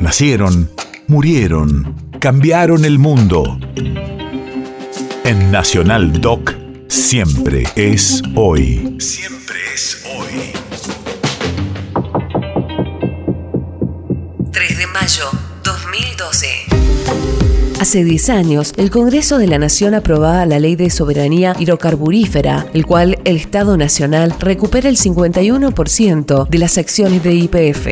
Nacieron, murieron, cambiaron el mundo. En Nacional Doc, siempre es hoy. Siempre es hoy. 3 de mayo 2012. Hace 10 años, el Congreso de la Nación aprobaba la Ley de Soberanía Hidrocarburífera, el cual el Estado Nacional recupera el 51% de las acciones de IPF.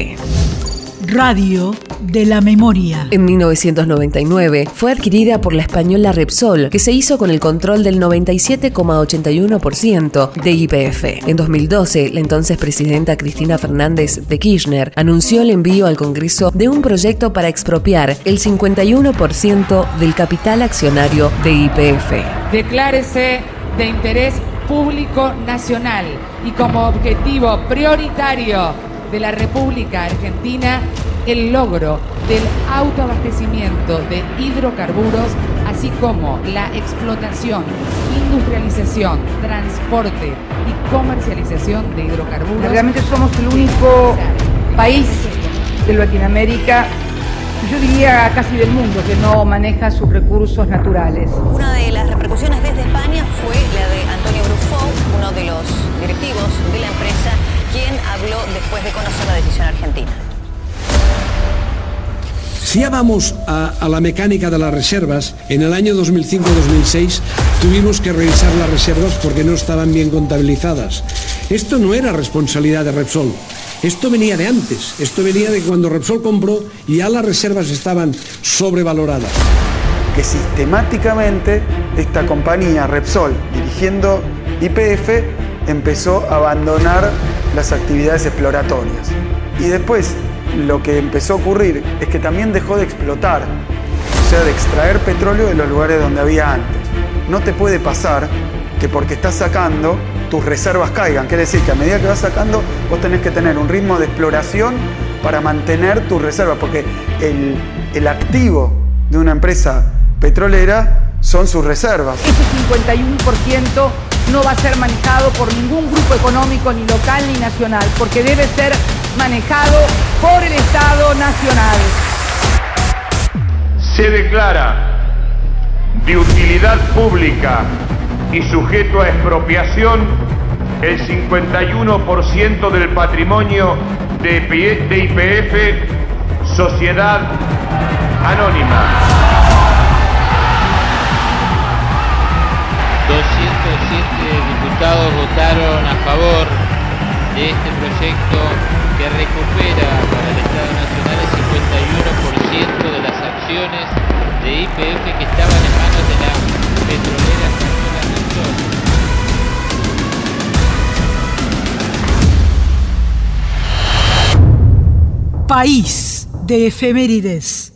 Radio de la Memoria. En 1999 fue adquirida por la española Repsol, que se hizo con el control del 97,81% de IPF. En 2012, la entonces presidenta Cristina Fernández de Kirchner anunció el envío al Congreso de un proyecto para expropiar el 51% del capital accionario de IPF. Declárese de interés público nacional y como objetivo prioritario de la República Argentina el logro del autoabastecimiento de hidrocarburos, así como la explotación, industrialización, transporte y comercialización de hidrocarburos. Realmente somos el único país de Latinoamérica, yo diría casi del mundo, que no maneja sus recursos naturales. Una de las repercusiones desde España fue la de Antonio Brufau, uno de los directivos de la empresa, quien habló después de conocer la decisión argentina. Si ya vamos a, a, la mecánica de las reservas, en el año 2005-2006 tuvimos que revisar las reservas porque no estaban bien contabilizadas. Esto no era responsabilidad de Repsol. Esto venía de antes. Esto venía de cuando Repsol compró y ya las reservas estaban sobrevaloradas. Que sistemáticamente esta compañía Repsol, dirigiendo IPF, empezó a abandonar las actividades exploratorias. Y después lo que empezó a ocurrir es que también dejó de explotar, o sea, de extraer petróleo de los lugares donde había antes. No te puede pasar que porque estás sacando, tus reservas caigan. Quiere decir que a medida que vas sacando, vos tenés que tener un ritmo de exploración para mantener tus reservas, porque el, el activo de una empresa petrolera son sus reservas. Ese 51% no va a ser manejado por ningún grupo económico, ni local ni nacional, porque debe ser manejado por el Estado Nacional. Se declara de utilidad pública y sujeto a expropiación el 51% del patrimonio de IPF Sociedad Anónima. 207 diputados votaron a favor de este proyecto que recupera País de efemérides.